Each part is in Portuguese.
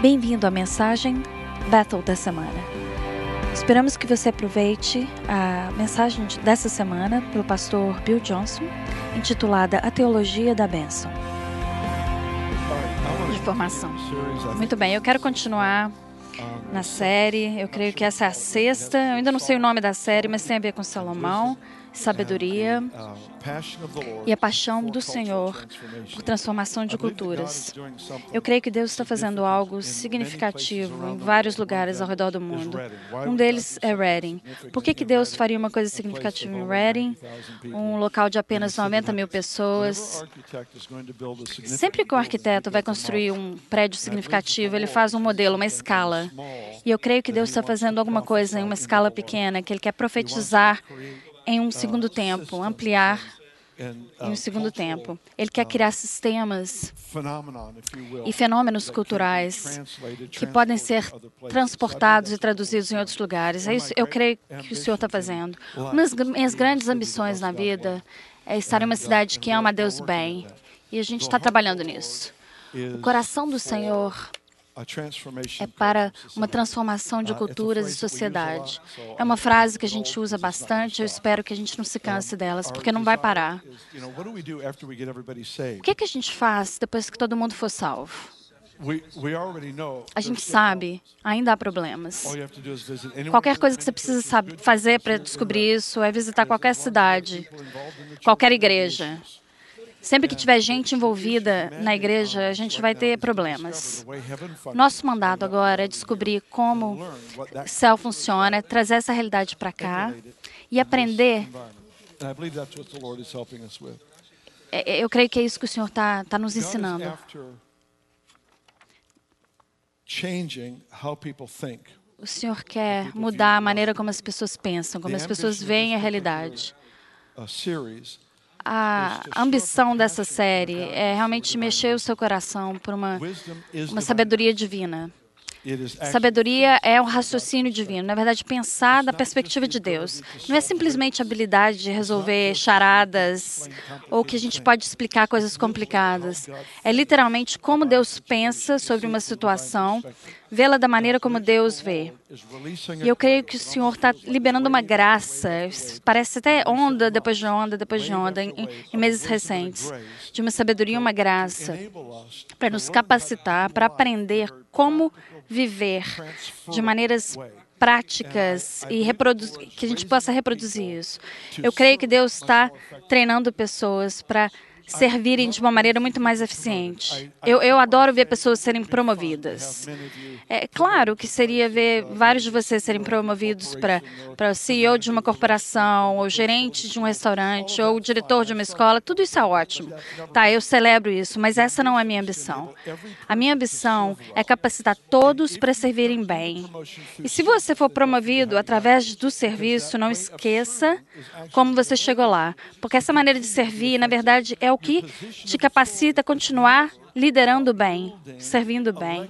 Bem-vindo à mensagem Bethel da semana. Esperamos que você aproveite a mensagem de- dessa semana pelo pastor Bill Johnson, intitulada A Teologia da Bênção. De formação. Muito bem, eu quero continuar na série. Eu creio que essa é a sexta. Eu ainda não sei o nome da série, mas tem a ver com Salomão, sabedoria e a paixão do Senhor por transformação de culturas. Eu creio que Deus está fazendo algo significativo em vários lugares ao redor do mundo. Um deles é Reading. Por que, que Deus faria uma coisa significativa em Reading, um local de apenas 90 mil pessoas? Sempre que o arquiteto vai construir um prédio significativo, ele faz um modelo, uma escala. E eu creio que Deus está fazendo alguma coisa em uma escala pequena, que Ele quer profetizar em um segundo tempo, ampliar em um segundo tempo. Ele quer criar sistemas e fenômenos culturais que podem ser transportados e traduzidos em outros lugares. É isso eu creio que o Senhor está fazendo. Uma das minhas grandes ambições na vida é estar em uma cidade que ama a Deus bem. E a gente está trabalhando nisso. O coração do Senhor é para uma transformação de culturas e sociedade. É uma frase que a gente usa bastante, eu espero que a gente não se canse delas, porque não vai parar. O que, é que a gente faz depois que todo mundo for salvo? A gente sabe, ainda há problemas. Qualquer coisa que você precisa saber, fazer para descobrir isso é visitar qualquer cidade, qualquer igreja. Sempre que tiver gente envolvida na igreja, a gente vai ter problemas. Nosso mandado agora é descobrir como o céu funciona, trazer essa realidade para cá e aprender. É, Eu creio que é isso que o Senhor está tá nos ensinando. O Senhor quer mudar a maneira como as pessoas pensam, como as pessoas veem a realidade. A ambição dessa série é realmente mexer o seu coração por uma, uma sabedoria divina. Sabedoria é um raciocínio divino, na verdade, pensar da perspectiva de Deus. Não é simplesmente a habilidade de resolver charadas ou que a gente pode explicar coisas complicadas. É literalmente como Deus pensa sobre uma situação, vê-la da maneira como Deus vê. E eu creio que o Senhor está liberando uma graça, parece até onda depois de onda, depois de onda, em, em meses recentes, de uma sabedoria, uma graça, para nos capacitar, para aprender como viver de maneiras práticas e que a gente possa reproduzir isso. Eu creio que Deus está treinando pessoas para servirem de uma maneira muito mais eficiente. Eu, eu adoro ver pessoas serem promovidas. É claro que seria ver vários de vocês serem promovidos para CEO de uma corporação, ou gerente de um restaurante, ou diretor de uma escola. Tudo isso é ótimo. Tá, eu celebro isso, mas essa não é a minha ambição. A minha ambição é capacitar todos para servirem bem. E se você for promovido através do serviço, não esqueça como você chegou lá, porque essa maneira de servir, na verdade, é o que te capacita a continuar liderando bem, servindo bem.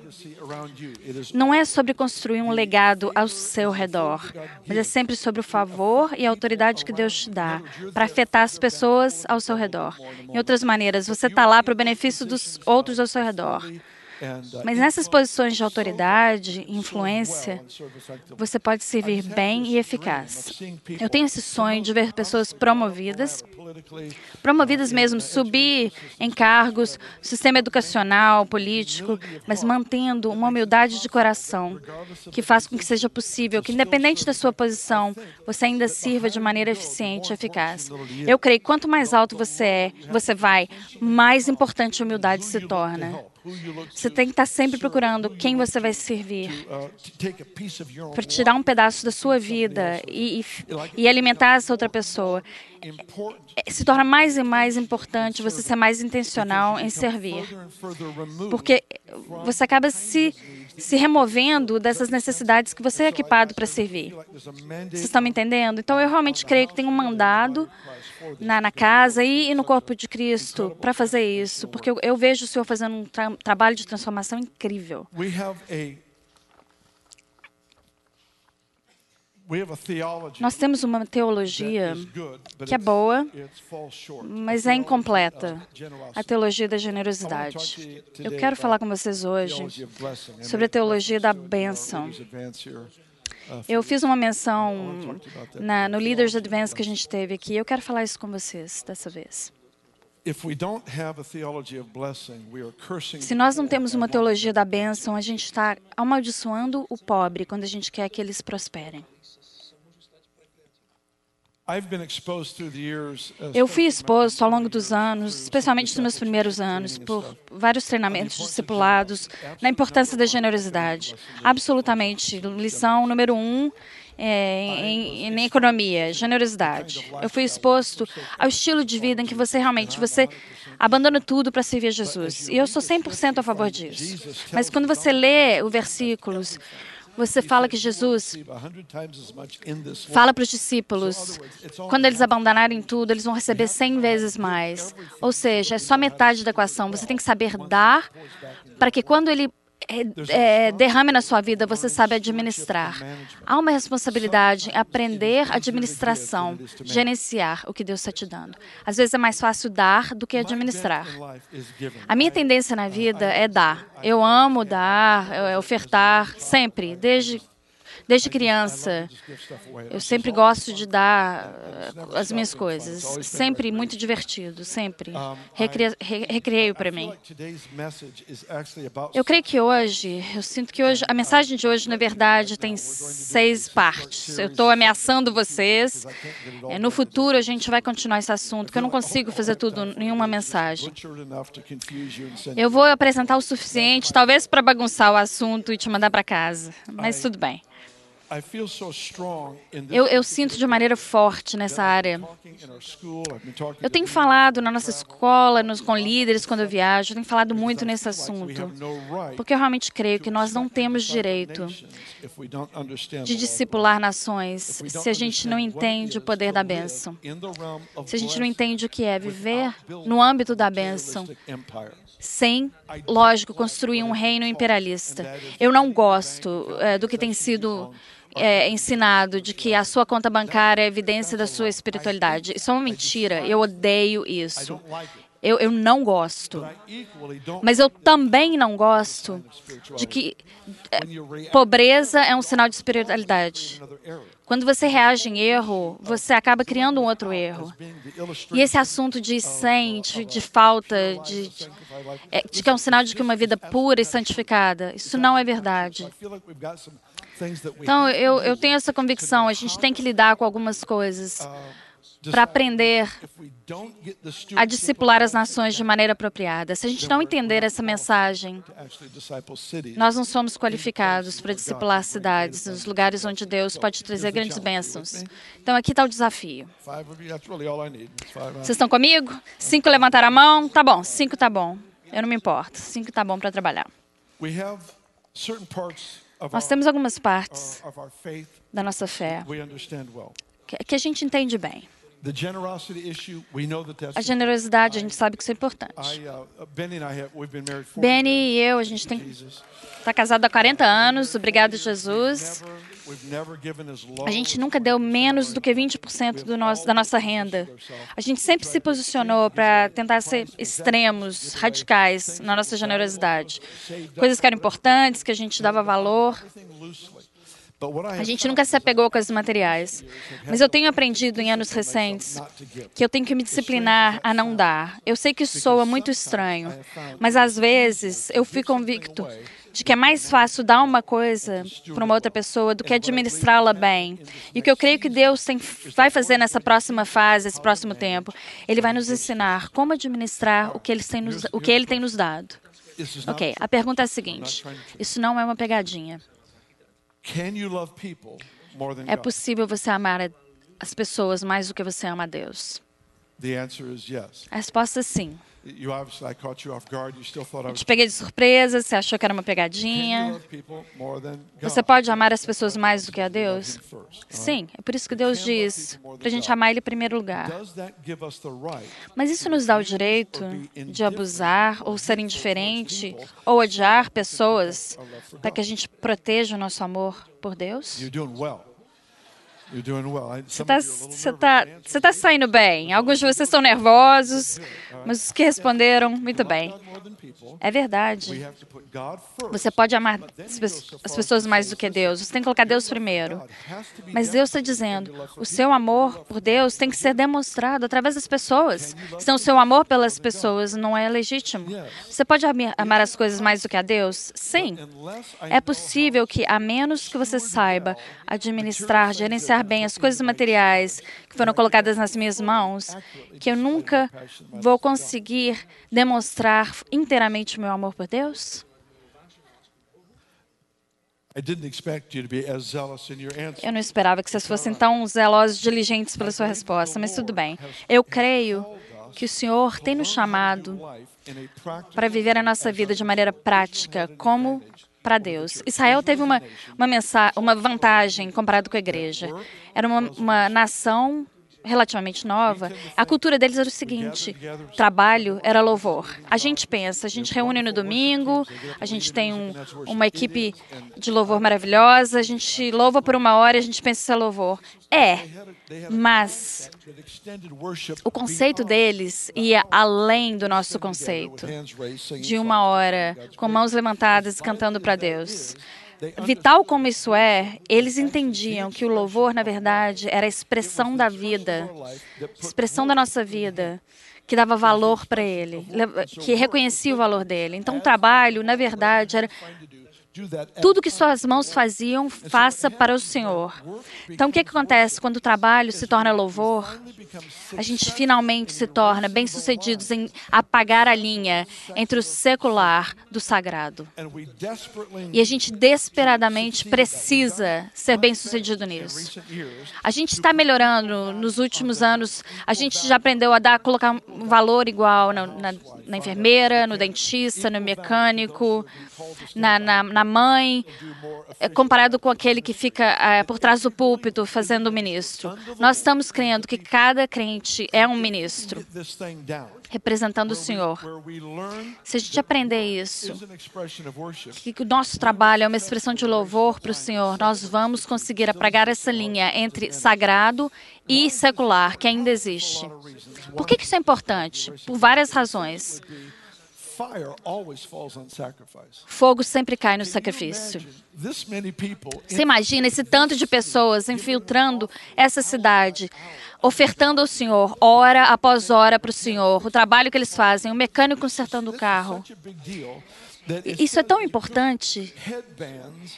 Não é sobre construir um legado ao seu redor, mas é sempre sobre o favor e a autoridade que Deus te dá para afetar as pessoas ao seu redor. Em outras maneiras, você está lá para o benefício dos outros ao seu redor. Mas nessas posições de autoridade influência, você pode servir bem e eficaz. Eu tenho esse sonho de ver pessoas promovidas, promovidas mesmo, subir em cargos, sistema educacional, político, mas mantendo uma humildade de coração que faz com que seja possível que, independente da sua posição, você ainda sirva de maneira eficiente e eficaz. Eu creio que quanto mais alto você é, você vai, mais importante a humildade se torna. Você tem que estar sempre procurando quem você vai servir, para tirar um pedaço da sua vida e, e, e alimentar essa outra pessoa. É, Se torna mais e mais importante você ser mais intencional em servir, porque você acaba se, se removendo dessas necessidades que você é equipado para servir. Vocês estão me entendendo? Então, eu realmente creio que tem um mandado na, na casa e, e no corpo de Cristo para fazer isso, porque eu, eu vejo o Senhor fazendo um tra trabalho de transformação incrível. We have a Nós temos uma teologia que é boa, mas é incompleta a teologia da generosidade. Eu quero falar com vocês hoje sobre a teologia da bênção. Eu fiz uma menção na, no Leaders Advance que a gente teve aqui. Eu quero falar isso com vocês dessa vez. Se nós não temos uma teologia da bênção, a gente está amaldiçoando o pobre quando a gente quer que eles prosperem. Eu fui exposto ao longo dos anos, especialmente nos meus primeiros anos, por vários treinamentos discipulados na importância da generosidade. Absolutamente. Lição número um é, em, em, economia, generosidade. Eu fui exposto ao estilo de vida em que você realmente você abandona tudo para servir a Jesus. E eu sou 100% a favor disso. Mas quando você lê os versículos você fala que Jesus fala para os discípulos, quando eles abandonarem tudo, eles vão receber 100 vezes mais. Ou seja, é só metade da equação. Você tem que saber dar para que quando ele é, é, derrame na sua vida, você sabe administrar. Há uma responsabilidade em aprender administração, gerenciar o que Deus está te dando. Às vezes é mais fácil dar do que administrar. A minha tendência na vida é dar. Eu amo dar, ofertar, sempre, desde Desde criança, eu sempre gosto de dar eh, as minhas coisas. Sempre muito divertido, sempre. recreio para mim. Eu creio que hoje, eu sinto que hoje, a mensagem de hoje, na verdade, tem seis partes. Eu estou ameaçando vocês. É, no futuro, a gente vai continuar esse assunto, que eu não consigo fazer tudo em uma mensagem. Eu vou apresentar o suficiente, talvez para bagunçar o assunto e te mandar para casa, mas tudo bem. Eu, eu, sinto de maneira forte nessa área. Eu tenho falado na nossa escola, nos, com líderes quando eu viajo, eu tenho falado muito nesse assunto, porque eu realmente creio que nós não temos direito de discipular nações se a gente não entende o poder da bênção, se a gente não entende o que é viver no âmbito da bênção sem, lógico, construir um reino imperialista. Eu não gosto é, do que tem sido é, ensinado de que a sua conta bancária é evidência da sua espiritualidade. Isso é uma mentira. Eu odeio isso. Eu, eu não gosto. Mas eu também não gosto de que é, pobreza é um sinal de espiritualidade. Quando você reage em erro, você acaba criando um outro erro. E esse assunto de 100, de, falta, de, de, é, de que é um sinal de que uma vida pura e santificada, isso não é verdade. Então, eu, eu tenho essa convicção, a gente tem que lidar com algumas coisas para aprender a discipular as nações de maneira apropriada. Se a gente não entender essa mensagem, nós não somos qualificados para discipular cidades, nos lugares onde Deus pode trazer grandes bênçãos. Então, aqui está o desafio. Vocês estão comigo? Cinco levantaram a mão? Tá bom, cinco tá bom. Eu não me importo. Cinco tá bom para trabalhar. Nós temos algumas partes da nossa fé que a gente entende bem. A generosidade, a gente sabe que isso é importante. Uh, Benny e eu, a gente tem está casado há 40 anos, obrigado Jesus. A gente nunca deu menos do que 20% do nosso, da nossa renda. A gente sempre se posicionou para tentar ser extremos, radicais na nossa generosidade. Coisas que eram importantes, que a gente dava valor. A gente nunca se apegou a coisas materiais. Mas eu tenho aprendido em anos recentes que eu tenho que me disciplinar a não dar. Eu sei que isso soa muito estranho, mas às vezes eu fui convicto de que é mais fácil dar uma coisa para uma outra pessoa do que administrá-la bem. E o que eu creio que Deus tem, vai fazer nessa próxima fase, esse próximo tempo, Ele vai nos ensinar como administrar o que Ele tem nos, o que ele tem nos dado. Ok, a pergunta é a seguinte: isso não é uma pegadinha. É possível você amar as pessoas mais do que você ama a Deus? A resposta é sim. Eu te peguei de surpresa, você achou que era uma pegadinha. Você pode amar as pessoas mais do que a Deus? Sim, é por isso que Deus diz para a gente amar Ele em primeiro lugar. Mas isso nos dá o direito de abusar, ou ser indiferente, ou odiar pessoas para que a gente proteja o nosso amor por Deus? Você está você tá, você tá saindo bem. Alguns de vocês estão nervosos, mas os que responderam, muito bem. É verdade. Você pode amar as pessoas mais do que Deus. Você tem que colocar Deus primeiro. Mas Deus está dizendo: o seu amor por Deus tem que ser demonstrado através das pessoas. Senão, o seu amor pelas pessoas não é legítimo. Você pode amar as coisas mais do que a Deus? Sim. É possível que, a menos que você saiba administrar, gerenciar bem as coisas materiais que foram colocadas nas minhas mãos, que eu nunca vou conseguir demonstrar inteiramente o meu amor por Deus? Eu não esperava que vocês fossem tão zelosos, diligentes pela sua resposta, mas tudo bem. Eu creio que o Senhor tem nos chamado para viver a nossa vida de maneira prática, como para Deus. Israel teve uma, uma, uma vantagem comparado com a igreja. Era uma, uma nação relativamente nova, a cultura deles era o seguinte: trabalho era louvor. A gente pensa, a gente reúne no domingo, a gente tem um, uma equipe de louvor maravilhosa, a gente louva por uma hora e a gente pensa isso é louvor. É, mas o conceito deles ia além do nosso conceito, de uma hora com mãos levantadas cantando para Deus. Vital como isso é, eles entendiam que o louvor, na verdade, era a expressão da vida, expressão da nossa vida, que dava valor para ele, que reconhecia o valor dele. Então, o trabalho, na verdade, era tudo que suas mãos faziam, faça para o Senhor. Então, o que, acontece quando o trabalho se torna louvor? A gente finalmente se torna bem-sucedidos em apagar a linha entre o secular do sagrado. E a gente desesperadamente precisa ser bem-sucedido nisso. A gente está melhorando nos últimos anos. A gente já aprendeu a dar, colocar um valor igual na, na, na enfermeira, no dentista, no mecânico, na, na, na mãe, é, comparado com aquele que fica é, por trás do púlpito fazendo ministro. Nós estamos crendo que cada crente é um ministro representando o Senhor. Se a gente aprender isso, que o nosso trabalho é uma expressão de louvor para o Senhor, nós vamos conseguir apagar essa linha entre sagrado e secular que ainda existe. Por que isso é importante? Por várias razões. Fogo sempre cai no sacrifício. Você imagina esse tanto de pessoas infiltrando essa cidade, ofertando ao Senhor, hora após hora para o Senhor, o trabalho que eles fazem, o mecânico consertando o carro. Isso é tão importante.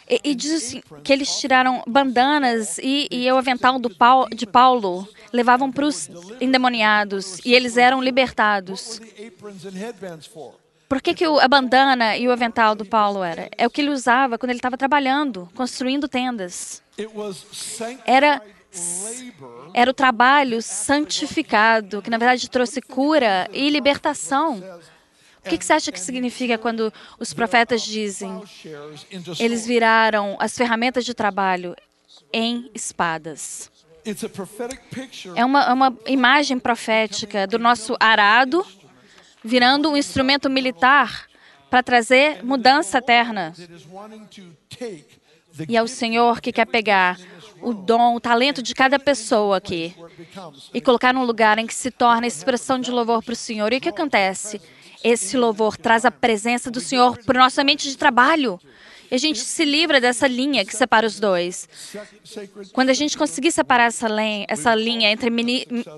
E, e diz assim, que eles tiraram bandanas e, e o avental Paulo, de Paulo levavam para os endemoniados e eles eram libertados. Por que, que a bandana e o avental do Paulo era? É o que ele usava quando ele estava trabalhando, construindo tendas. Era, era o trabalho santificado, que na verdade trouxe cura e libertação. O que, que você acha que significa quando os profetas dizem eles viraram as ferramentas de trabalho em espadas? É uma, é uma imagem profética do nosso arado virando um instrumento militar para trazer mudança eterna. E é o Senhor que quer pegar o dom, o talento de cada pessoa aqui e colocar num lugar em que se torna expressão de louvor para o Senhor. E o que acontece? Esse louvor traz a presença do Senhor para o nosso ambiente de trabalho. E a gente se livra dessa linha que separa os dois. Quando a gente conseguir separar essa, linha, essa linha entre,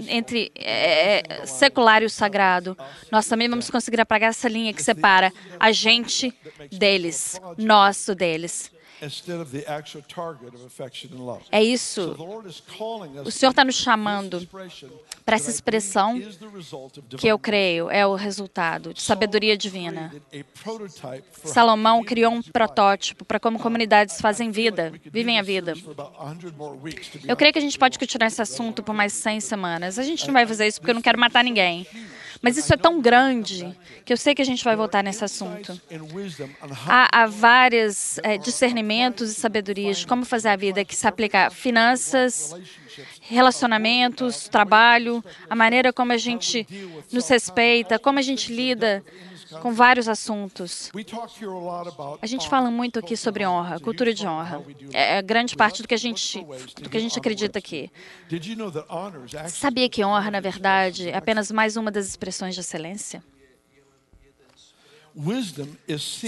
entre é, secular e o sagrado, nós também vamos conseguir apagar essa linha que separa a gente deles, nosso deles. É isso. O Senhor está nos chamando para essa expressão que eu creio é o resultado de sabedoria divina. Salomão criou um protótipo para como comunidades fazem vida, vivem a vida. Eu creio que a gente pode continuar esse assunto por mais 100 semanas. A gente não vai fazer isso porque eu não quero matar ninguém. Mas isso é tão grande que eu sei que a gente vai voltar nesse assunto. Há, há vários é, discernimentos e sabedorias de como fazer a vida que se aplica a finanças, relacionamentos, trabalho, a maneira como a gente nos respeita, como a gente lida com vários assuntos. A gente fala muito aqui sobre honra, cultura de honra. É, é grande parte do que a gente, do que a gente acredita aqui. Sabia que honra, na verdade, é apenas mais uma das expressões de excelência?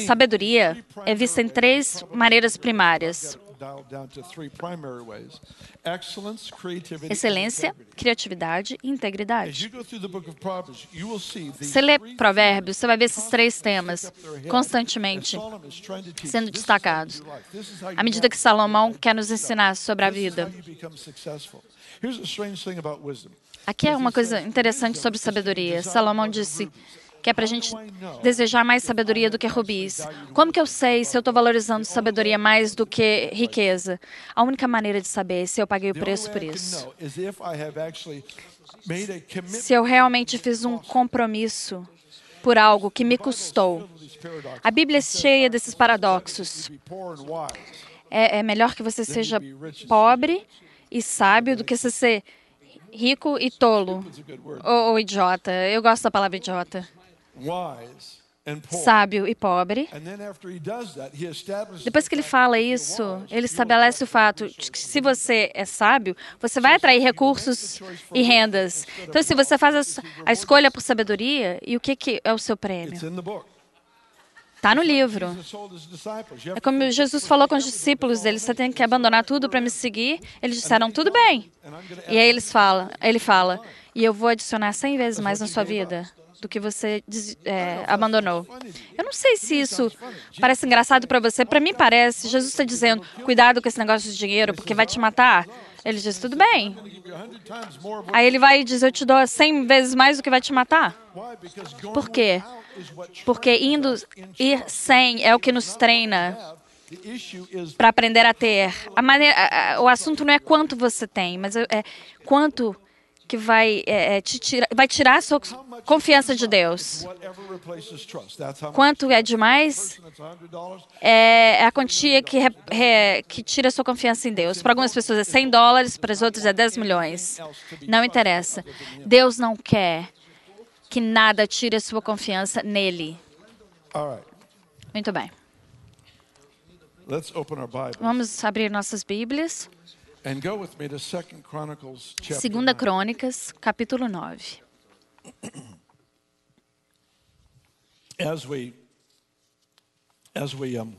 Sabedoria é vista em três maneiras primárias: excelência, criatividade e integridade. Você lê Provérbios, você vai ver esses três temas constantemente sendo destacados. À medida que Salomão quer nos ensinar sobre a vida. Aqui é uma coisa interessante sobre sabedoria. Salomão disse que é para a gente desejar mais sabedoria do que rubis. Como que eu sei se eu estou valorizando sabedoria mais do que riqueza? A única maneira de saber é se eu paguei o preço por isso. Se eu realmente fiz um compromisso por algo que me custou. A Bíblia é cheia desses paradoxos. É, é melhor que você seja pobre e sábio do que você ser rico e tolo ou, ou idiota. Eu gosto da palavra idiota sábio e pobre. Depois que ele fala isso, ele estabelece o fato de que se você é sábio, você vai atrair recursos e rendas. Então, se você faz a escolha por sabedoria, e o que, que é o seu prêmio? Está no livro. É como Jesus falou com os discípulos dele: você tem que abandonar tudo para me seguir. Eles disseram tudo bem. E aí eles falam, ele fala: e eu vou adicionar 100 vezes mais na sua vida do que você é, abandonou. Eu não sei se isso parece engraçado para você. Para mim parece. Jesus está dizendo: cuidado com esse negócio de dinheiro, porque vai te matar. Ele diz: tudo bem. Aí ele vai e diz: eu te dou 100 vezes mais do que vai te matar. Por quê? Porque indo ir sem é o que nos treina para aprender a ter. A maneira, a, a, o assunto não é quanto você tem, mas é, é quanto que vai, é, é te tira, vai tirar a sua confiança de Deus. Quanto é demais? É, é a quantia que, re, que tira a sua confiança em Deus. Para algumas pessoas é 100 dólares, para as outras é 10 milhões. Não interessa. Deus não quer que nada tire a sua confiança nele. Muito bem. Vamos abrir nossas Bíblias. Segunda Crônicas, capítulo 9. As we as we um,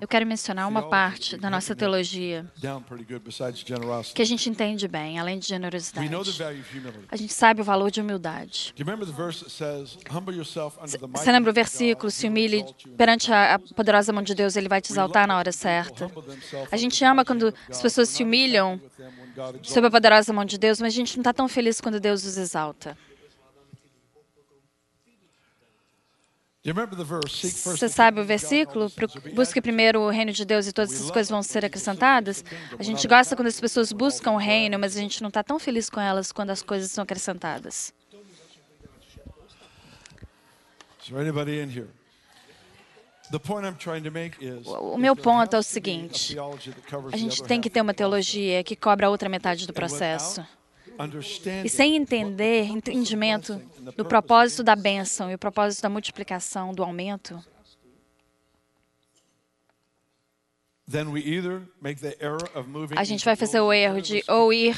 Eu quero mencionar uma parte da nossa teologia que a gente entende bem, além de generosidade. A gente sabe o valor de humildade. Você lembra o versículo? Se humilhe perante a poderosa mão de Deus, Ele vai te exaltar na hora certa. A gente ama quando as pessoas se humilham sob a poderosa mão de Deus, mas a gente não está tão feliz quando Deus os exalta. Você sabe o versículo? Busque primeiro o reino de Deus e todas essas coisas vão ser acrescentadas. A gente gosta quando as pessoas buscam o reino, mas a gente não está tão feliz com elas quando as coisas são acrescentadas. O meu ponto é o seguinte: a gente tem que ter uma teologia que cobra a outra metade do processo. E sem entender, entendimento do propósito da bênção e o propósito da multiplicação, do aumento, a gente vai fazer o erro de ou ir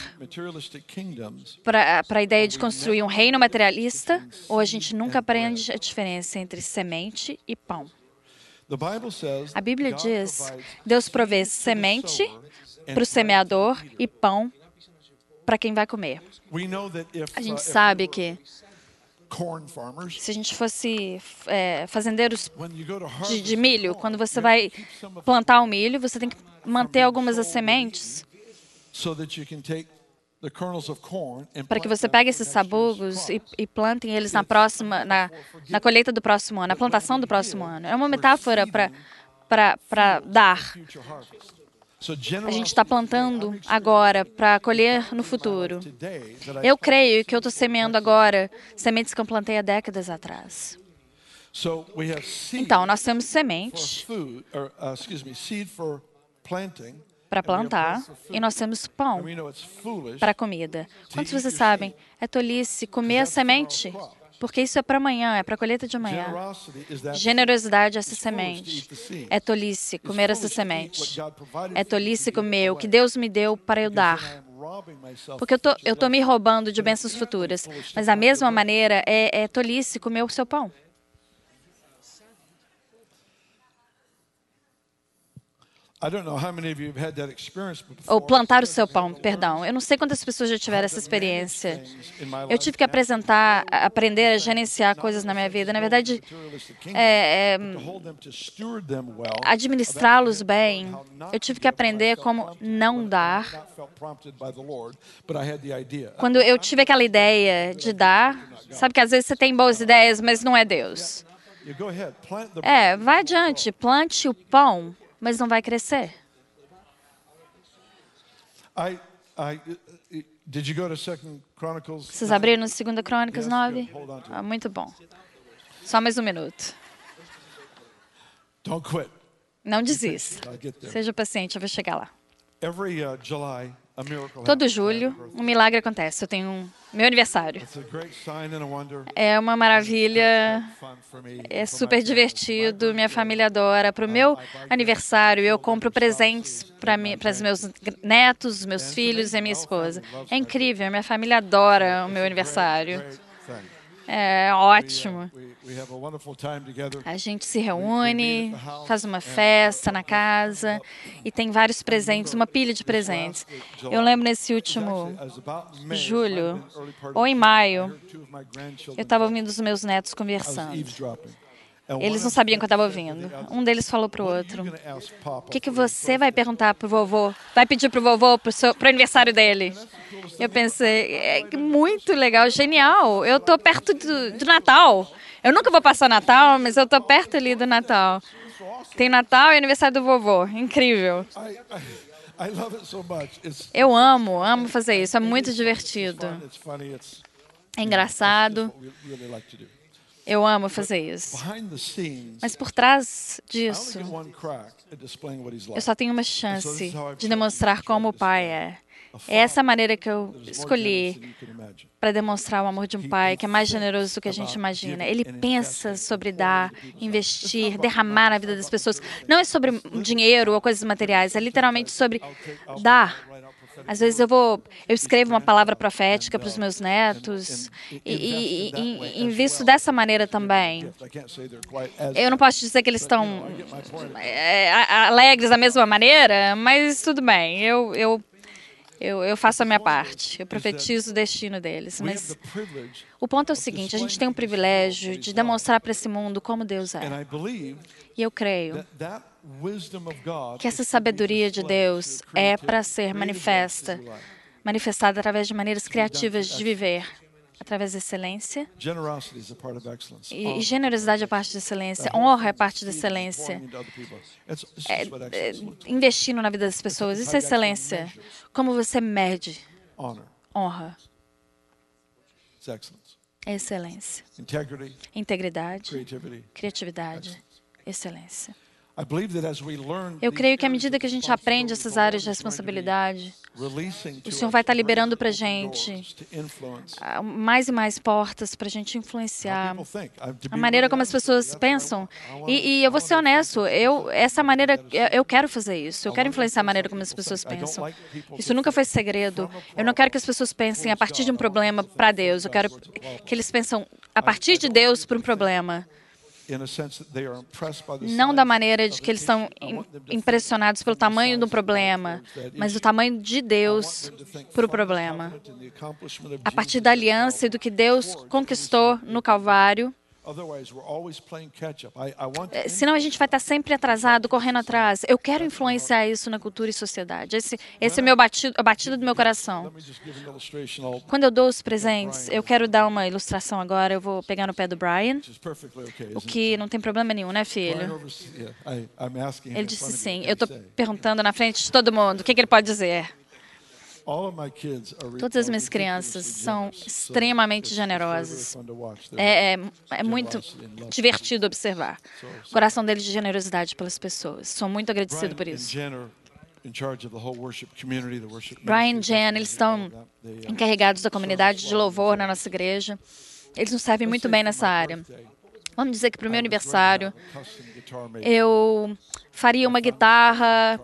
para a ideia de construir um reino materialista, ou a gente nunca aprende a diferença entre semente e pão. A Bíblia diz: Deus provê semente para o semeador e pão para quem vai comer. A gente uh, sabe que se a gente fosse é, fazendeiros de, de, milho, quando você vai plantar o milho, você tem que manter algumas das sementes para que você pegue esses sabugos e, e plantem eles na próxima, na, na colheita do próximo ano, na plantação do próximo ano. É uma metáfora para dar. A gente está plantando agora para colher no futuro. Eu creio que eu estou semeando agora sementes que eu plantei há décadas atrás. Então, nós temos semente para plantar e nós temos pão para comida. Quantos vocês sabem? É tolice comer a semente, porque isso é para amanhã, é para a colheita de amanhã. Generosidade é essa semente. É tolice comer essa semente. É tolice comer o que Deus me deu para eu dar. Porque eu tô, estou tô me roubando de bênçãos futuras. Mas da mesma maneira, é, é tolice comer o seu pão. Ou plantar o seu pão, perdão. Eu não sei quantas pessoas já tiveram essa experiência. Eu tive que apresentar, aprender a gerenciar coisas na minha vida. Na verdade, é, é, administrá-los bem. Eu tive que aprender como não dar. Quando eu tive aquela ideia de dar, sabe que às vezes você tem boas ideias, mas não é Deus. É, vai adiante, plante o pão mas não vai crescer. Vocês abriram 2 Crônicas 9? Ah, muito bom. Só mais um minuto. Não desista. Seja paciente, eu vou chegar lá. Uh, Todo julho, um milagre acontece. Eu tenho um meu aniversário. É uma maravilha, é super divertido, minha família adora. Para o meu aniversário, eu compro presentes para os meus netos, meus filhos e a minha esposa. É incrível, minha família adora o meu aniversário. É ótimo. A gente se reúne, faz uma festa na casa e tem vários presentes, uma pilha de presentes. Eu lembro nesse último julho, ou em maio, eu estava ouvindo os meus netos conversando. Eles não sabiam que eu estava ouvindo. Um deles falou para o outro: O que, que você vai perguntar para o vovô? Vai pedir para o vovô para o aniversário dele? Eu pensei: é muito legal, genial. Eu estou perto do, do Natal. Eu nunca vou passar Natal, mas eu estou perto ali do Natal. Tem Natal e aniversário do vovô. Incrível. Eu amo, amo fazer isso. É muito divertido. É engraçado. Eu amo fazer isso. Mas por trás disso, eu só tenho uma chance de demonstrar como o Pai é. É essa maneira que eu escolhi para demonstrar o amor de um pai que é mais generoso do que a gente imagina. Ele pensa sobre dar, investir, derramar na vida das pessoas. Não é sobre dinheiro ou coisas materiais, é literalmente sobre dar às vezes eu vou, eu escrevo uma palavra profética para os meus netos e, e, e, invisto dessa maneira também. Eu não posso dizer que eles estão é, alegres da mesma maneira, mas tudo bem. Eu, eu eu, eu, faço a minha parte, eu profetizo o destino deles. Mas o ponto é o seguinte: a gente tem um privilégio de demonstrar para esse mundo como Deus é. E eu creio que essa sabedoria de Deus é para ser manifesta, manifestada através de maneiras criativas de viver, através da excelência. E generosidade é parte da excelência, honra é parte da excelência. É, é, investindo na vida das pessoas, isso é excelência. Como você mede? Honra? É excelência. Integridade, criatividade, excelência. Eu creio que à medida que a gente aprende essas áreas de responsabilidade, o Senhor vai estar liberando para a gente mais e mais portas para a gente influenciar a maneira como as pessoas pensam. E, e, eu vou ser honesto, eu essa maneira eu quero fazer isso. Eu quero influenciar a maneira como as pessoas pensam. Isso nunca foi segredo. Eu não quero que as pessoas pensem a partir de um problema para Deus. Eu quero que eles pensam a partir de Deus para um problema. Não da maneira de que eles estão impressionados pelo tamanho do problema, mas do tamanho de Deus para o problema. A partir da aliança e do que Deus conquistou no Calvário, senão a gente vai estar sempre atrasado, correndo atrás. Eu quero influenciar isso na cultura e sociedade. Esse, esse é meu batido, a batida do meu coração. Quando eu dou os presentes, eu quero dar uma ilustração agora. Eu vou pegar no pé do Brian, o que não tem problema nenhum, né, filho? Ele disse sim. Eu estou perguntando na frente de todo mundo o que, que ele pode dizer. Todas as minhas crianças são extremamente generosas. É, é, é, muito divertido observar o coração deles de generosidade pelas pessoas. Sou muito agradecido por isso. Brian e Jen, eles estão encarregados da comunidade de louvor na nossa igreja. Eles nos servem muito bem nessa área. Vamos dizer que para o meu aniversário eu faria uma guitarra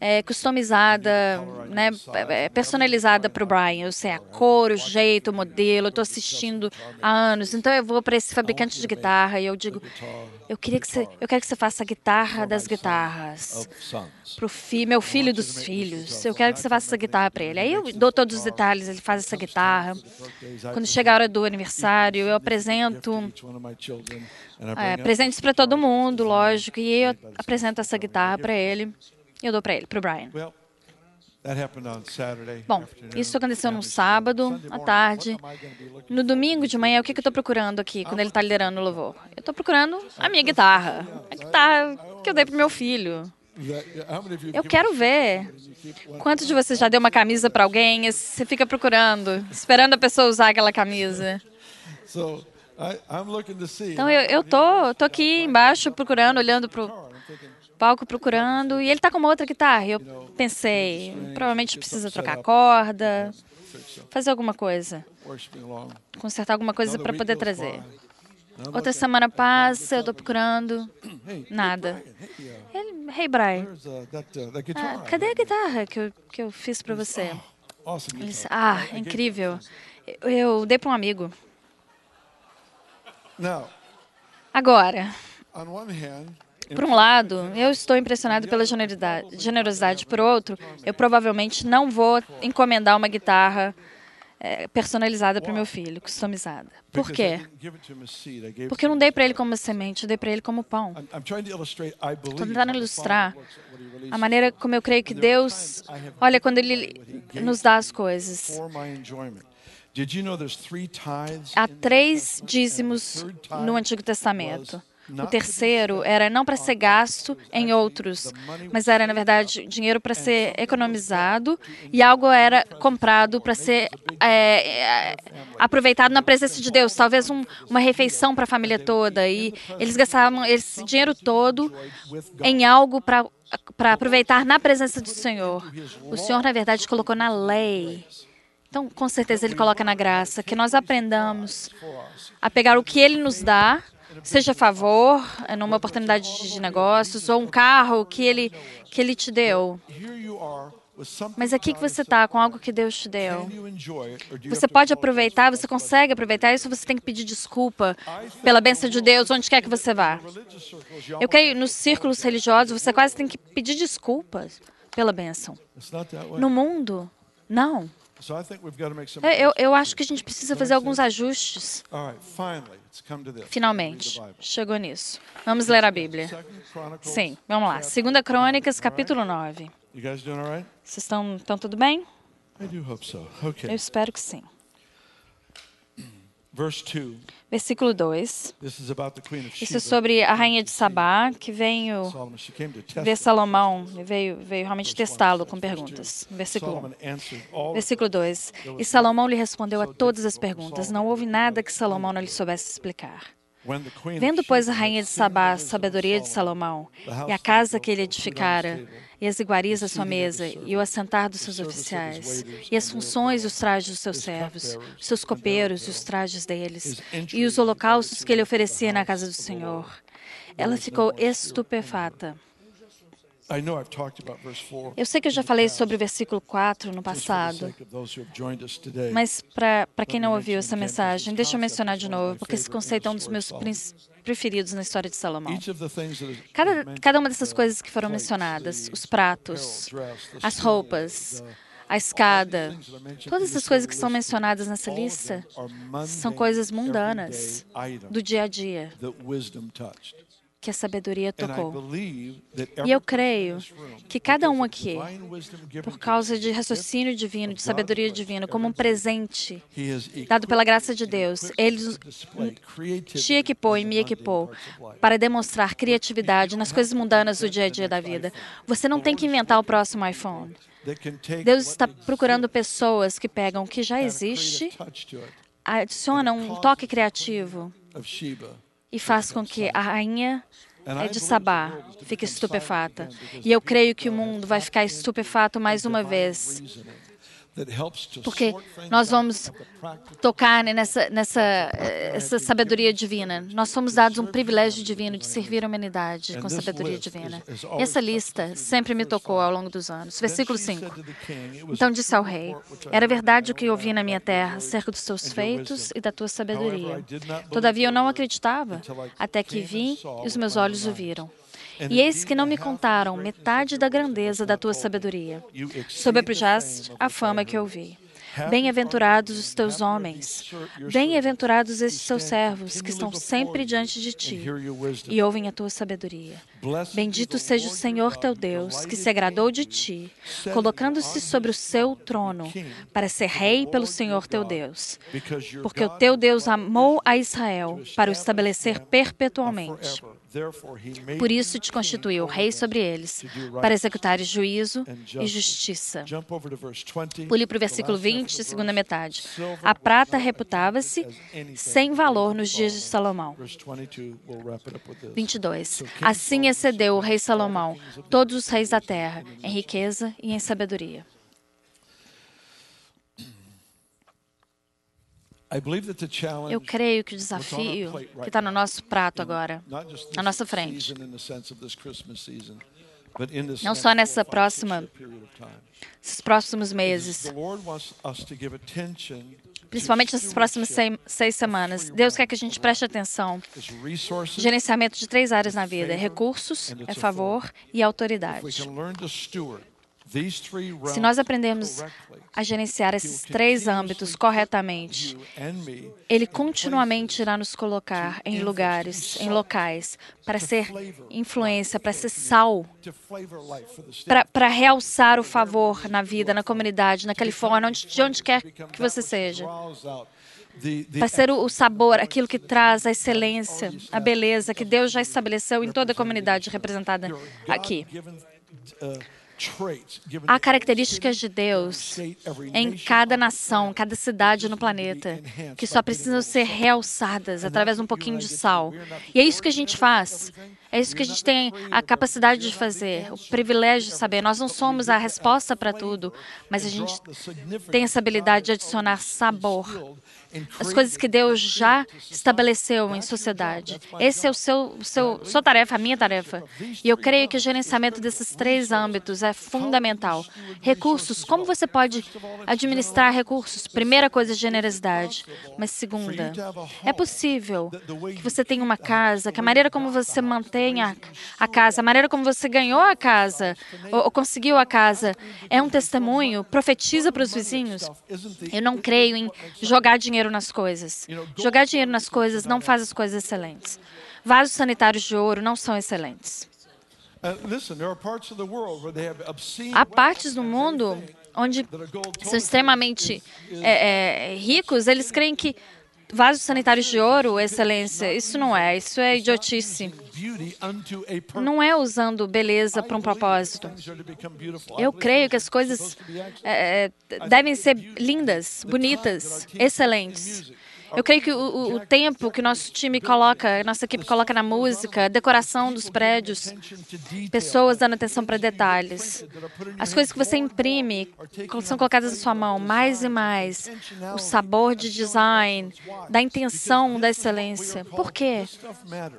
é, customizada, né, é, personalizada para o Brian. Eu sei a cor, o jeito, o modelo. Estou assistindo há anos. Então eu vou para esse fabricante de guitarra e eu digo, eu queria que você, eu quero que você faça a guitarra das guitarras para o fi, meu filho dos filhos. Eu quero que você faça essa guitarra para ele. Aí eu dou todos os detalhes. Ele faz essa guitarra. Quando chega a hora do aniversário, eu apresento é, presentes para todo mundo, lógico. E eu apresento essa guitarra para ele. Eu dou para ele, para o Brian. Bom, isso aconteceu no sábado, à tarde. No domingo de manhã, o que eu estou procurando aqui, quando ele está liderando o louvor? Eu estou procurando a minha guitarra. A guitarra que eu dei para meu filho. Eu quero ver. Quantos de vocês já deu uma camisa para alguém e você fica procurando, esperando a pessoa usar aquela camisa? Então eu, eu tô, tô aqui embaixo procurando, olhando para o palco procurando, e ele está com uma outra guitarra. Eu pensei, provavelmente precisa trocar a corda, fazer alguma coisa, consertar alguma coisa para poder trazer. Outra semana passa, eu estou procurando, nada. Ele, hey Brian, ah, cadê a guitarra que eu, que eu fiz para você? Ele disse, ah, incrível. Eu, eu dei para um amigo. Agora, por um lado, eu estou impressionado pela generosidade. Por outro, eu provavelmente não vou encomendar uma guitarra é, personalizada para o meu filho, customizada. Por quê? Porque eu não dei para ele como semente, eu dei para ele como pão. Estou tentando ilustrar a maneira como eu creio que Deus olha quando Ele nos dá as coisas. Há três dízimos no Antigo Testamento. O terceiro era não para ser gasto em outros, mas era, na verdade, dinheiro para ser economizado e algo era comprado para ser é, é, aproveitado na presença de Deus. Talvez um, uma refeição para a família toda. E eles gastavam esse dinheiro todo em algo para para aproveitar na presença do Senhor. O Senhor, na verdade, colocou na lei. Então, com certeza, Ele coloca na graça que nós aprendamos a pegar o que Ele nos dá seja a favor, é numa oportunidade de negócios, ou um carro que ele, que ele te deu. Mas aqui que você está com algo que Deus te deu. Você pode aproveitar, você consegue aproveitar isso, você tem que pedir desculpa pela bênção de Deus onde quer que você vá. Eu creio nos círculos religiosos, você quase tem que pedir desculpas pela bênção. No mundo, não. Eu, eu acho que a gente precisa fazer alguns ajustes. Finalmente, chegou nisso. Vamos ler a Bíblia. Sim, vamos lá. Segunda Crônicas, capítulo 9. Vocês estão, estão tudo bem? Eu espero que sim. Versículo 2. Isso é sobre a rainha de Sabá, que veio ver Salomão, veio, veio realmente testá-lo com perguntas. Versículo 1. Versículo 2. E Salomão lhe respondeu a todas as perguntas. Não houve nada que Salomão não lhe soubesse explicar. Vendo, pois, a rainha de Sabá a sabedoria de Salomão e a casa que ele edificara, e as iguarias da sua mesa, e o assentar dos seus oficiais, e as funções e os trajes dos seus servos, os seus copeiros e os trajes deles, e os holocaustos que ele oferecia na casa do Senhor, ela ficou estupefata. Eu sei que eu já falei sobre o versículo 4 no passado, mas para quem não ouviu essa mensagem, deixa eu mencionar de novo, porque esse conceito é um dos meus preferidos na história de Salomão. Cada, cada uma dessas coisas que foram mencionadas, os pratos, as roupas, a escada, todas essas coisas que são mencionadas nessa lista são coisas mundanas do dia a dia que a sabedoria tocou. E eu creio que cada um aqui, por causa de raciocínio divino, de sabedoria divina, como um presente dado pela graça de Deus, Ele te equipou e me equipou para demonstrar criatividade nas coisas mundanas do dia a dia da vida. Você não tem que inventar o próximo iPhone. Deus está procurando pessoas que pegam o que já existe, adicionam um toque criativo e faz com que a rainha é de Sabá fica estupefata. E eu creio que o mundo vai ficar estupefato mais uma vez porque nós vamos tocar nessa, nessa essa sabedoria divina. Nós fomos dados um privilégio divino de servir a humanidade com sabedoria divina. E essa lista sempre me tocou ao longo dos anos. Versículo 5. Então disse ao rei: Era verdade o que ouvi na minha terra acerca dos teus feitos e da tua sabedoria. Todavia eu não acreditava, até que vi e os meus olhos o viram. E eis que não me contaram metade da grandeza da tua sabedoria. Sobrepujaste a fama que ouvi. Bem-aventurados os teus homens, bem-aventurados estes teus servos que estão sempre diante de ti e ouvem a tua sabedoria. Bendito seja o Senhor teu Deus, que se agradou de ti, colocando-se sobre o seu trono, para ser rei pelo Senhor teu Deus. Porque o teu Deus amou a Israel para o estabelecer perpetuamente. Por isso te constituiu rei sobre eles, para executar juízo e justiça. Pule para o versículo 20, segunda metade. A prata reputava-se sem valor nos dias de Salomão. 22. Assim excedeu o rei Salomão todos os reis da terra, em riqueza e em sabedoria. Eu creio que o desafio que está no nosso prato agora, na nossa frente, não só nessa próxima, esses próximos meses, principalmente nessas próximas seis, semanas, Deus quer que a gente preste atenção. Gerenciamento de três áreas na vida: recursos, é favor e autoridade. Se nós aprendemos a gerenciar esses três âmbitos corretamente, Ele continuamente irá nos colocar em lugares, em locais, para ser influência, para ser sal, para realçar o favor na vida, na comunidade, na Califórnia, onde, de onde quer que você seja. Para ser o sabor, aquilo que traz a excelência, a beleza que Deus já estabeleceu em toda a comunidade representada aqui. Há características de Deus em cada nação, cada cidade no planeta, que só precisam ser realçadas através de um pouquinho de sal. E é isso que a gente faz. É isso que a gente tem a capacidade de fazer, o privilégio de saber. Nós não somos a resposta para tudo, mas a gente tem essa habilidade de adicionar sabor as coisas que Deus já estabeleceu em sociedade. Esse é o seu, seu sua tarefa, a minha tarefa. E eu creio que o gerenciamento desses três âmbitos é fundamental. Recursos, como você pode administrar recursos? Primeira coisa, generosidade. Mas segunda, é possível que você tenha uma casa, que a maneira como você mantém a, a casa, a maneira como você ganhou a casa ou, ou conseguiu a casa é um testemunho, profetiza para os vizinhos. Eu não creio em jogar dinheiro dinheiro nas coisas. Jogar dinheiro nas coisas não faz as coisas excelentes. Vasos sanitários de ouro não são excelentes. Há partes do mundo onde são extremamente é, é, ricos, eles creem que vasos sanitários de ouro, excelência, isso não é, isso é idiotice. Não é usando beleza para um propósito. Eu creio que as coisas é, devem ser lindas, bonitas, excelentes. Eu creio que o, o, tempo que nosso time coloca, nossa equipe coloca na música, decoração dos prédios, pessoas dando atenção para detalhes, as coisas que você imprime são colocadas na sua mão, mais e mais, o sabor de design, da intenção da excelência. Por quê?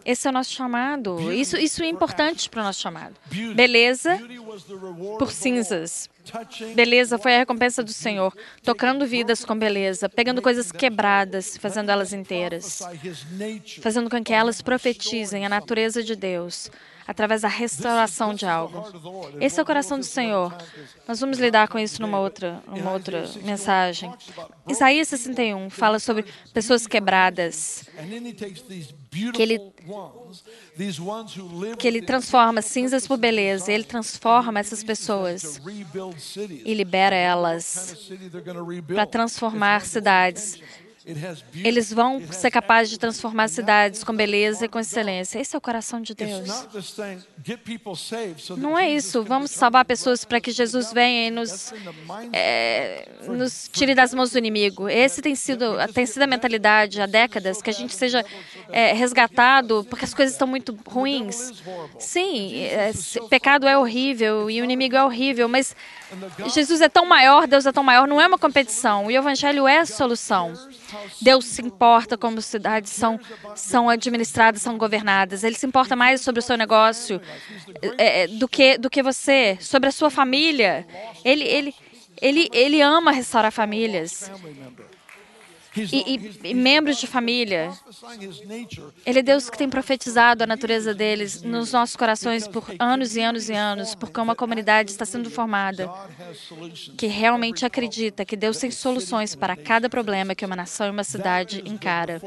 Esse é o nosso chamado. Isso, isso é importante para o nosso chamado. Beleza por cinzas. Beleza foi a recompensa do Senhor, tocando vidas com beleza, pegando coisas quebradas, fazendo elas inteiras, fazendo com que elas profetizem a natureza de Deus através da restauração de algo. Esse é o coração do Senhor. Nós vamos lidar com isso numa outra, numa outra mensagem. Isaías 61 fala sobre pessoas quebradas, que ele, que ele transforma cinzas por beleza, ele transforma essas pessoas e libera elas para transformar cidades eles vão ser capazes de transformar cidades com beleza e com excelência. Esse é o coração de Deus. Não é isso. Vamos salvar pessoas para que Jesus venha e nos, é, nos tire das mãos do inimigo. Esse tem sido, tem sido a mentalidade há décadas, que a gente seja é, resgatado porque as coisas estão muito ruins. Sim, é, pecado é horrível e o inimigo é horrível, mas Jesus é tão maior, Deus é tão maior, não é uma competição. O Evangelho é a solução. Deus se importa como cidades são, são administradas, são governadas. Ele se importa mais sobre o seu negócio é, é, do, que, do que você, sobre a sua família. Ele, ele, ele, ele ama restaurar famílias e, e, e, membros de família. Ele é Deus que tem profetizado a natureza deles nos nossos corações por anos e anos e anos, porque uma comunidade está sendo formada que realmente acredita que Deus tem soluções para cada problema que uma nação e uma cidade encara.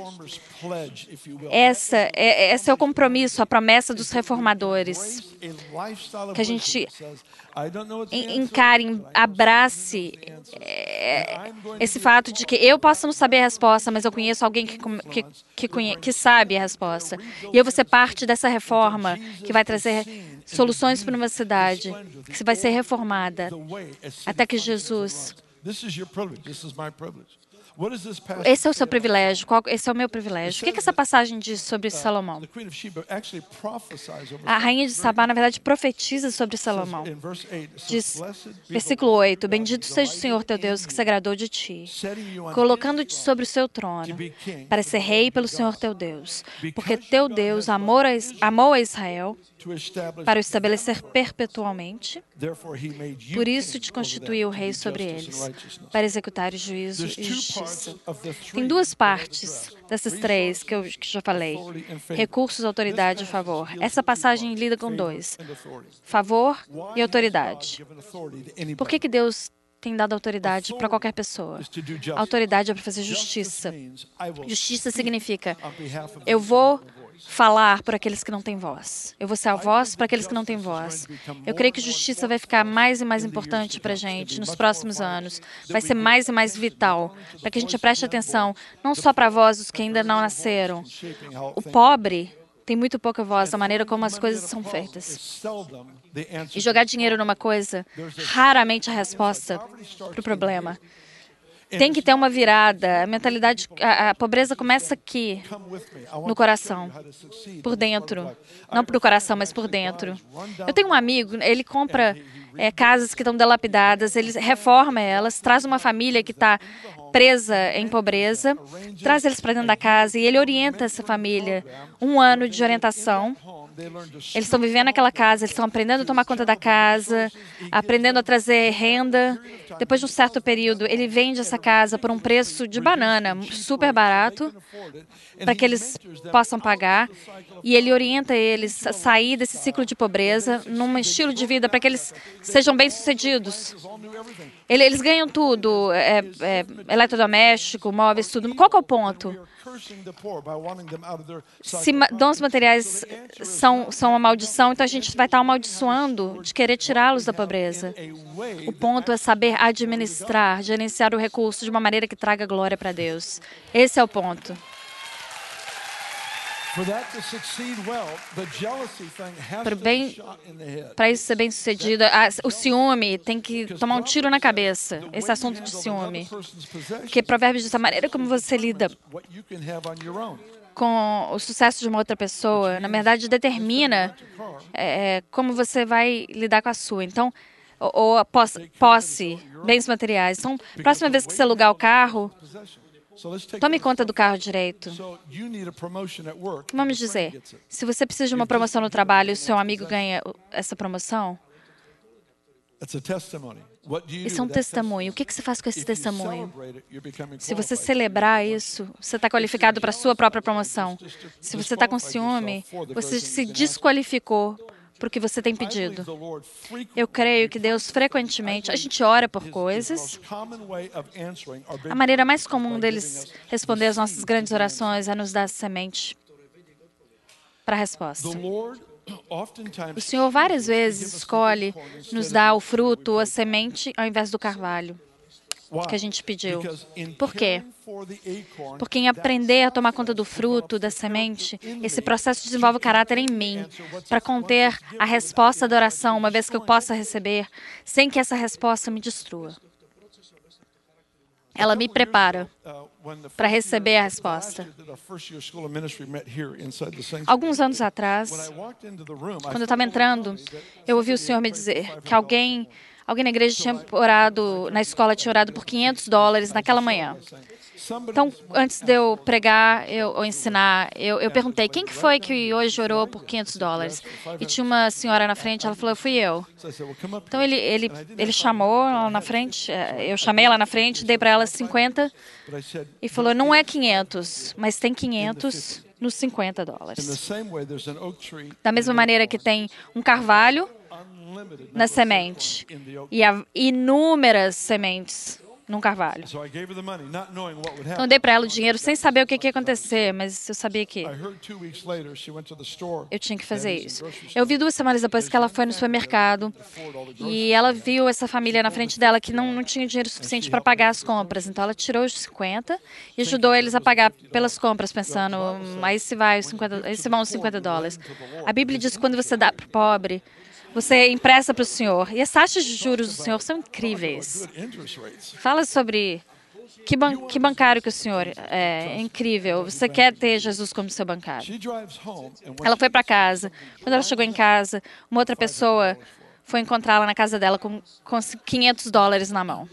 Essa é, esse é o compromisso, a promessa dos reformadores. Que a gente encare, abrace é, esse fato de que eu posso não saber a resposta, mas eu conheço alguém que, que, que, conhe, que sabe a resposta. E eu vou ser parte dessa reforma que vai trazer soluções para uma cidade que vai ser reformada até que Jesus esse é o seu privilégio. Esse é o meu privilégio. O que, que essa passagem diz sobre uh, Salomão? A rainha de Sabá, na verdade, profetiza sobre Salomão. Diz, versículo 8: Bendito seja o Senhor teu Deus que se agradou de ti, colocando-te sobre o seu trono, para ser rei pelo Senhor teu Deus. Porque teu Deus amou a Israel para o estabelecer perpetualmente. Por isso te constituiu rei sobre eles, para executar o juízo e justiça. Tem duas partes dessas três que eu que já falei: recursos, autoridade e favor. Essa passagem lida com dois: favor e autoridade. Por que, que Deus tem dado autoridade para qualquer pessoa. Autoridade é para fazer justiça. Justiça significa eu vou falar por aqueles que não têm voz. Eu vou ser a voz para aqueles que não têm voz. Eu creio que justiça vai ficar mais e mais importante para a gente nos próximos anos. Vai ser mais e mais vital para que a gente preste atenção não só para a voz dos que ainda não nasceram. O pobre tem muito pouca voz da maneira como as coisas são feitas. E jogar dinheiro numa coisa, raramente a resposta para o problema. Tem que ter uma virada. A mentalidade, a, a pobreza começa aqui, no coração, por dentro. Não por coração, mas por dentro. Eu tenho um amigo, ele compra é, casas que estão dilapidadas, ele reforma elas, traz uma família que está presa em pobreza, traz eles para dentro da casa e ele orienta essa família. Um ano de orientação eles estão vivendo naquela casa, eles estão aprendendo a tomar conta da casa, aprendendo a trazer renda. Depois de um certo período, ele vende essa casa por um preço de banana, super barato, para que eles possam pagar. E ele orienta eles a sair desse ciclo de pobreza num estilo de vida para que eles sejam bem-sucedidos. Eles ganham tudo, é, é, eletrodoméstico, móveis, tudo. Qual é o ponto? Se dons materiais são, são uma maldição, então a gente vai estar amaldiçoando de querer tirá-los da pobreza. O ponto é saber administrar, gerenciar o recurso de uma maneira que traga glória para Deus. Esse é o ponto. Para isso ser bem sucedido, o ciúme tem que tomar um tiro na cabeça, esse assunto de ciúme. Porque Provérbios diz a maneira como você lida com o sucesso de uma outra pessoa, na verdade, determina é, como você vai lidar com a sua. Então, ou, ou posse, posse, bens materiais. Então, próxima vez que você alugar o carro, Tome conta do carro direito. Vamos dizer, se você precisa de uma promoção no trabalho e o seu amigo ganha essa promoção, isso é um testemunho. O que você faz com esse testemunho? Se você celebrar isso, você está qualificado para a sua própria promoção. Se você está com ciúme, você se desqualificou para o que você tem pedido. Eu creio que Deus frequentemente, a gente ora por coisas. A maneira mais comum deles responder às nossas grandes orações é nos dar semente para a resposta. O Senhor várias vezes escolhe nos dar o fruto, a semente, ao invés do carvalho. Que a gente pediu. Por quê? Porque em aprender a tomar conta do fruto, da semente, esse processo desenvolve o caráter em mim, para conter a resposta da oração, uma vez que eu possa receber, sem que essa resposta me destrua. Ela me prepara para receber a resposta. Alguns anos atrás, quando eu estava entrando, eu ouvi o Senhor me dizer que alguém Alguém na igreja tinha orado, na escola tinha orado por 500 dólares naquela manhã. Então, antes de eu pregar eu, ou ensinar, eu, eu perguntei quem que foi que hoje orou por 500 dólares. E tinha uma senhora na frente, ela falou, fui eu. Então, ele, ele, ele chamou ela na frente, eh, eu chamei ela na frente, dei para ela 50 e falou, não é 500, mas tem 500 nos 50 dólares. Da mesma maneira que tem um carvalho na semente. e há inúmeras sementes num carvalho. Então, dei para ela o dinheiro sem saber o que ia acontecer, mas eu sabia que eu tinha que fazer isso. Eu vi duas semanas depois que ela foi no supermercado e ela viu essa família na frente dela que não, não tinha dinheiro suficiente para pagar as compras. Então, ela tirou os 50 e ajudou eles a pagar pelas compras, pensando, hum, aí se vai os 50, aí se vão os 50 dólares. A Bíblia diz que quando você dá para o pobre, você empresta para o senhor. E as taxas de juros do senhor são incríveis. Fala sobre que, ban que bancário que o senhor é, é incrível. Você quer ter Jesus como seu bancário. Ela foi para casa. Quando ela chegou em casa, uma outra pessoa foi encontrá-la na casa dela com, com 500 dólares na mão.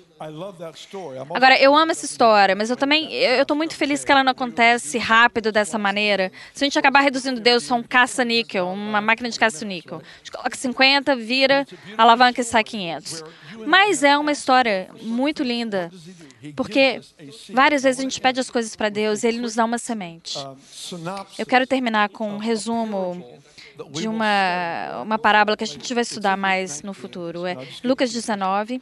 Agora, eu amo essa história, mas eu também eu estou muito feliz que ela não acontece rápido dessa maneira. Se a gente acabar reduzindo Deus só um caça-níquel, uma máquina de caça-níquel, a gente coloca 50, vira, alavanca e sai 500. Mas é uma história muito linda, porque várias vezes a gente pede as coisas para Deus e Ele nos dá uma semente. Eu quero terminar com um resumo de uma, uma parábola que a gente vai estudar mais no futuro. É Lucas 19.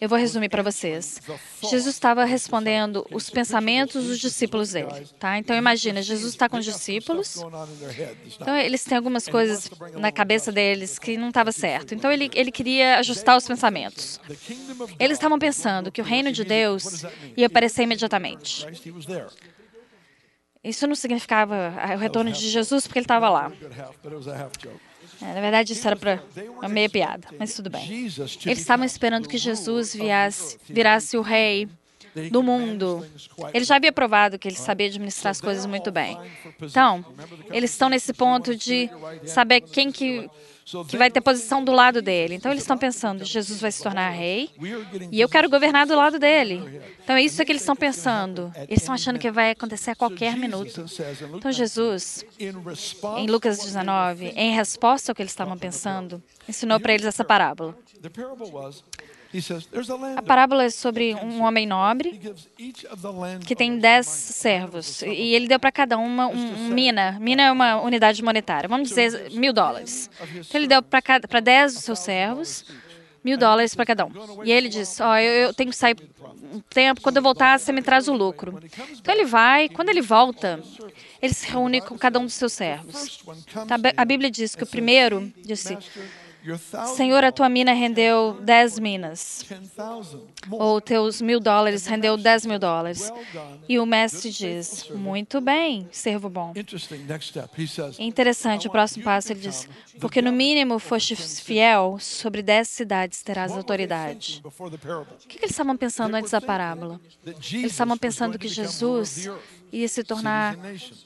Eu vou resumir para vocês. Jesus estava respondendo os pensamentos dos discípulos dele, tá? Então imagina, Jesus está com os discípulos. Então eles têm algumas coisas na cabeça deles que não estava certo. Então ele ele queria ajustar os pensamentos. Eles estavam pensando que o reino de Deus ia aparecer imediatamente. Isso não significava o retorno de Jesus porque ele estava lá. É, na verdade, isso era para uma meia piada, mas tudo bem. Eles estavam esperando que Jesus viesse, virasse o rei do mundo. Ele já havia provado que ele sabia administrar as coisas muito bem. Então, eles estão nesse ponto de saber quem que que vai ter posição do lado dele. Então eles estão pensando, Jesus vai se tornar rei e eu quero governar do lado dele. Então é isso que eles estão pensando. Eles estão achando que vai acontecer a qualquer minuto. Então Jesus, em Lucas 19, em resposta ao que eles estavam pensando, ensinou para eles essa parábola. A parábola é sobre um homem nobre que tem dez servos e ele deu para cada uma um, um, mina. Mina é uma unidade monetária, vamos dizer mil dólares. Então ele deu para dez dos seus servos mil dólares para cada um. E ele diz: Ó, oh, eu, eu tenho que sair um tempo, quando eu voltar, você me traz o lucro. Então ele vai, quando ele volta, ele se reúne com cada um dos seus servos. Então, a Bíblia diz que o primeiro disse: Senhor, a tua mina rendeu 10 minas. Ou teus mil dólares rendeu 10 mil dólares. E o mestre diz: Muito bem, servo bom. Interessante, o próximo passo ele diz: Porque no mínimo foste fiel, sobre 10 cidades terás autoridade. O que eles estavam pensando antes da parábola? Eles estavam pensando que Jesus ia se tornar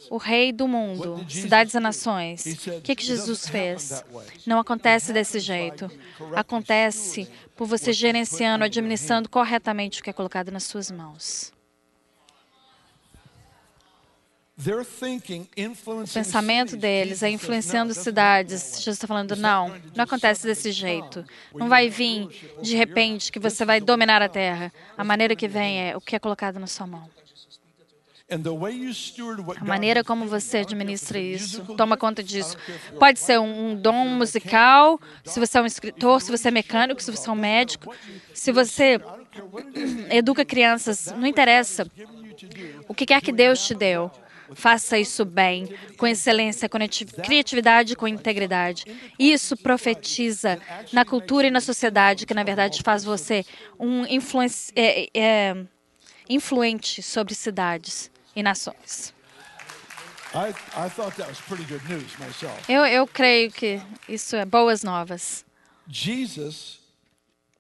o rei do mundo, cidades e nações. O que, que Jesus fez? Não acontece desse jeito. Acontece por você gerenciando, administrando corretamente o que é colocado nas suas mãos. O pensamento deles é influenciando cidades. Jesus está falando, não, não acontece desse jeito. Não vai vir de repente que você vai dominar a terra. A maneira que vem é o que é colocado na sua mão. A maneira como você administra isso, toma conta disso. Pode ser um, dom musical, se você é um escritor, se você é mecânico, se você é um médico, se você educa crianças, não interessa. O que quer que Deus te deu. Faça isso bem, com excelência, com criatividade, com integridade. Isso profetiza na cultura e na sociedade, que na verdade faz você um é, é, influente sobre cidades e nações. Eu, eu creio que isso é boas novas. Jesus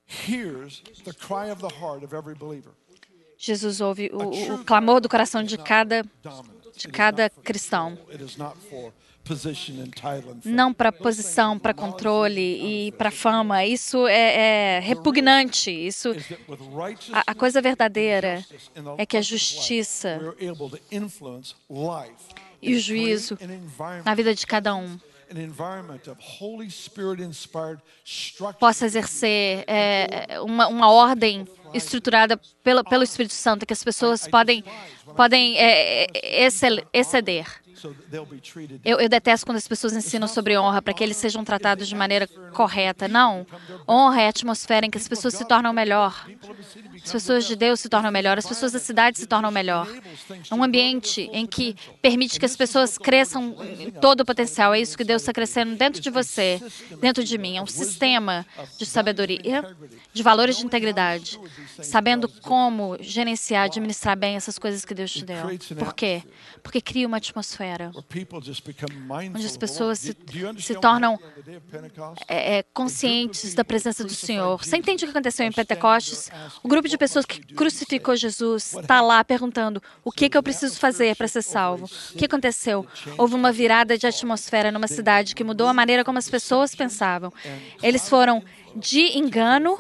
hears the cry of the heart of every believer. Jesus ouve o, o clamor do coração de cada de cada cristão. Não para posição, para controle e para fama. Isso é, é repugnante. Isso, a, a coisa verdadeira é que a justiça e o juízo na vida de cada um possa exercer é, uma, uma ordem estruturada pelo, pelo Espírito Santo, que as pessoas podem, podem é, exceder. Eu, eu, detesto quando as pessoas ensinam sobre honra para que eles sejam tratados de maneira correta. Não. Honra é a atmosfera em que as pessoas se tornam melhor. As pessoas de Deus se tornam melhor. As pessoas da cidade se tornam melhor. É um ambiente em que permite que as pessoas cresçam em todo o potencial. É isso que Deus está crescendo dentro de você, dentro de mim. É um sistema de sabedoria, de valores de integridade, sabendo como gerenciar, administrar bem essas coisas que Deus te deu. Por quê? Porque cria uma atmosfera onde as pessoas se, se tornam é, é, conscientes da presença do Senhor. Você entende o que aconteceu em Pentecostes? O grupo de pessoas que crucificou Jesus está lá perguntando: o que, que eu preciso fazer para ser salvo? O que aconteceu? Houve uma virada de atmosfera numa cidade que mudou a maneira como as pessoas pensavam. Eles foram de engano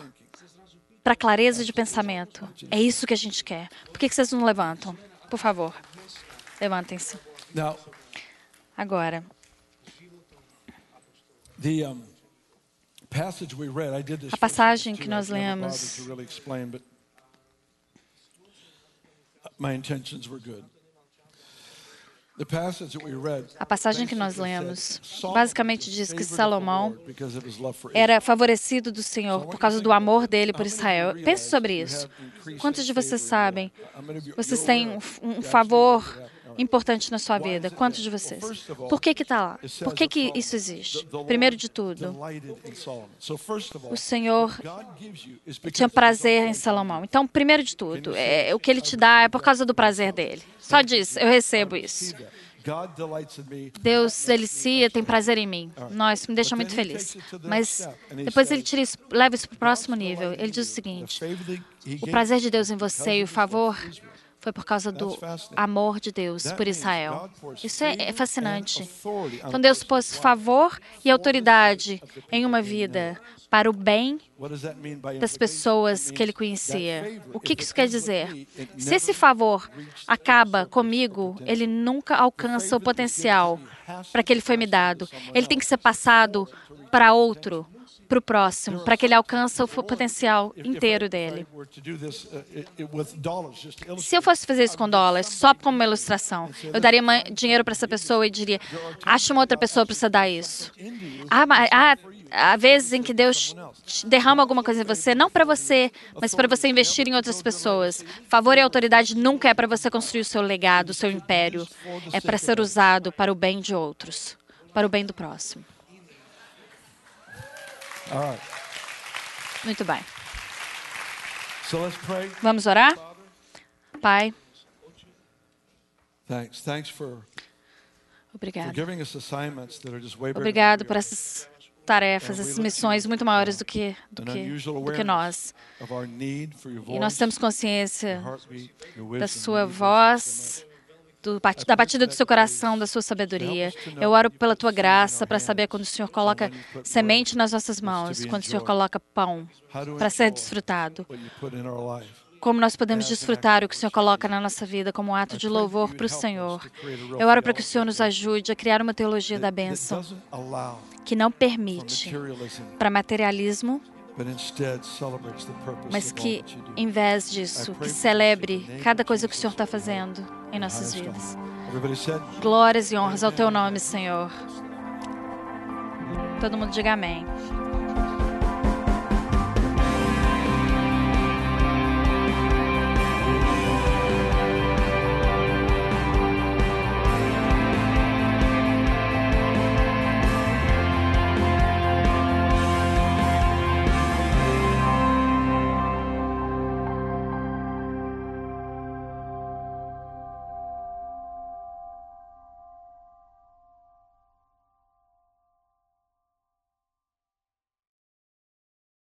para clareza de pensamento. É isso que a gente quer. Por que vocês não levantam? Por favor, levantem-se. Agora, a passagem que nós lemos. A passagem que nós lemos basicamente diz que Salomão era favorecido do Senhor por causa do amor dele por Israel. Pense sobre isso. Quantos de vocês sabem? Vocês têm um favor importante na sua vida? Quantos de vocês? Por que está lá? Por que que isso existe? Primeiro de tudo, o Senhor tinha prazer em Salomão. Então, primeiro de tudo, é, o que Ele te dá é por causa do prazer dele. Só diz, eu recebo isso. Deus delicia, tem prazer em mim. Nós me deixa muito feliz. Mas depois ele tira isso, leva isso para o próximo nível. Ele diz o seguinte: o prazer de Deus em você e o favor foi por causa do amor de Deus por Israel. Isso é, é fascinante. Então Deus pôs favor e autoridade em uma vida para o bem das pessoas que ele conhecia. O que isso quer dizer? Se esse favor acaba comigo, ele nunca alcança o potencial para que ele foi me dado. Ele tem que ser passado para outro para o próximo, para que ele alcance o potencial inteiro dele. Se eu fosse fazer isso com dólares, só como uma ilustração, eu daria dinheiro para essa pessoa e diria: acha uma outra pessoa para você dar isso. Há, há, há vezes em que Deus derrama alguma coisa em você, não para você, mas para você investir em outras pessoas. Favor e autoridade nunca é para você construir o seu legado, o seu império. É para ser usado para o bem de outros, para o bem do próximo. Muito bem. Vamos orar? Pai. Obrigado. Obrigado por essas tarefas, essas missões muito maiores do que, do que, do que nós. E nós temos consciência da sua voz do, da batida do seu coração, da sua sabedoria. Eu oro pela tua graça para saber quando o Senhor coloca semente nas nossas mãos, quando o Senhor coloca pão para ser desfrutado. Como nós podemos desfrutar o que o Senhor coloca na nossa vida como um ato de louvor para o Senhor. Eu oro para que o Senhor nos ajude a criar uma teologia da bênção que não permite para materialismo mas que, em vez disso, que celebre cada coisa que o Senhor está fazendo em nossas vidas. Glórias e honras ao Teu nome, Senhor. Todo mundo diga amém.